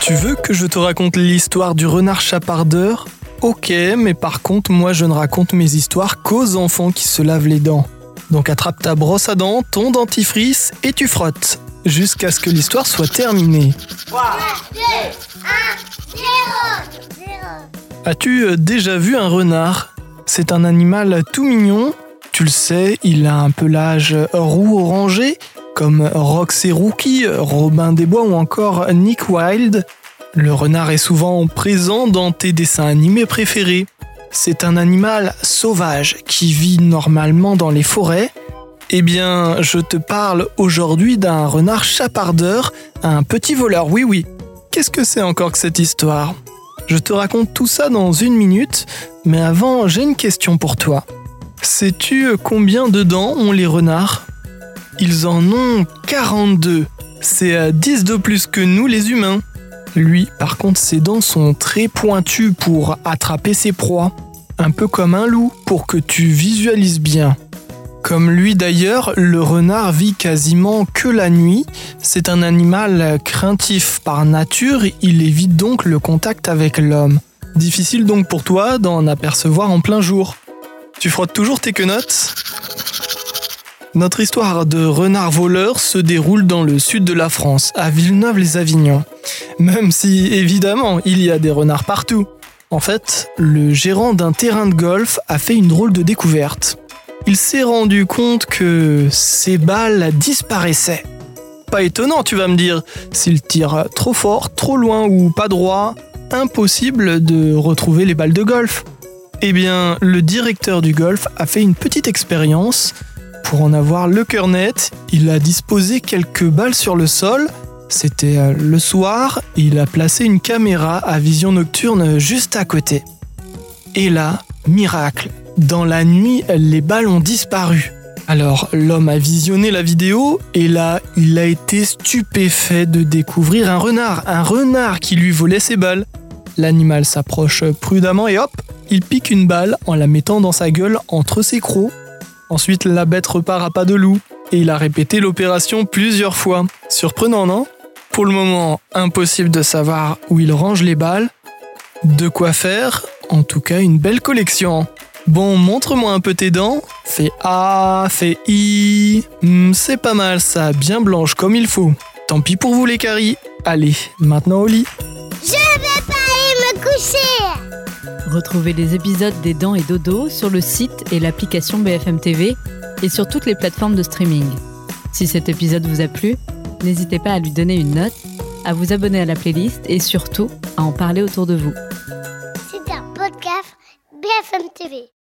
Tu veux que je te raconte l'histoire du renard chapardeur? Ok, mais par contre, moi je ne raconte mes histoires qu'aux enfants qui se lavent les dents. Donc attrape ta brosse à dents, ton dentifrice et tu frottes, jusqu'à ce que l'histoire soit terminée. 3, 2, 1, 0, As-tu euh, déjà vu un renard? C'est un animal tout mignon. Tu le sais, il a un pelage roux orangé, comme Rox et Rookie, Robin des Bois ou encore Nick Wilde. Le renard est souvent présent dans tes dessins animés préférés. C'est un animal sauvage qui vit normalement dans les forêts. Eh bien, je te parle aujourd'hui d'un renard chapardeur, un petit voleur, oui oui. Qu'est-ce que c'est encore que cette histoire? Je te raconte tout ça dans une minute, mais avant, j'ai une question pour toi. Sais-tu combien de dents ont les renards? Ils en ont 42. C'est 10 de plus que nous les humains. Lui, par contre, ses dents sont très pointues pour attraper ses proies, un peu comme un loup, pour que tu visualises bien. Comme lui d'ailleurs, le renard vit quasiment que la nuit. C'est un animal craintif par nature, il évite donc le contact avec l'homme. Difficile donc pour toi d'en apercevoir en plein jour. Tu frottes toujours tes quenottes? Notre histoire de renard voleur se déroule dans le sud de la France, à Villeneuve-les-Avignon. Même si, évidemment, il y a des renards partout. En fait, le gérant d'un terrain de golf a fait une drôle de découverte. Il s'est rendu compte que ses balles disparaissaient. Pas étonnant, tu vas me dire. S'il tire trop fort, trop loin ou pas droit, impossible de retrouver les balles de golf. Eh bien, le directeur du golf a fait une petite expérience. Pour en avoir le cœur net, il a disposé quelques balles sur le sol c'était euh, le soir, il a placé une caméra à vision nocturne juste à côté. Et là, miracle, dans la nuit, les balles ont disparu. Alors l'homme a visionné la vidéo et là, il a été stupéfait de découvrir un renard, un renard qui lui volait ses balles. L'animal s'approche prudemment et hop, il pique une balle en la mettant dans sa gueule entre ses crocs. Ensuite, la bête repart à pas de loup et il a répété l'opération plusieurs fois. Surprenant, non? Pour le moment, impossible de savoir où il range les balles. De quoi faire, en tout cas une belle collection. Bon, montre-moi un peu tes dents. Fais A, fais I. Hmm, c'est pas mal ça, bien blanche comme il faut. Tant pis pour vous les caries. Allez, maintenant au lit. Je vais pas aller me coucher Retrouvez les épisodes des Dents et Dodo sur le site et l'application BFM TV et sur toutes les plateformes de streaming. Si cet épisode vous a plu, N'hésitez pas à lui donner une note, à vous abonner à la playlist et surtout à en parler autour de vous. C'est un podcast BFM TV.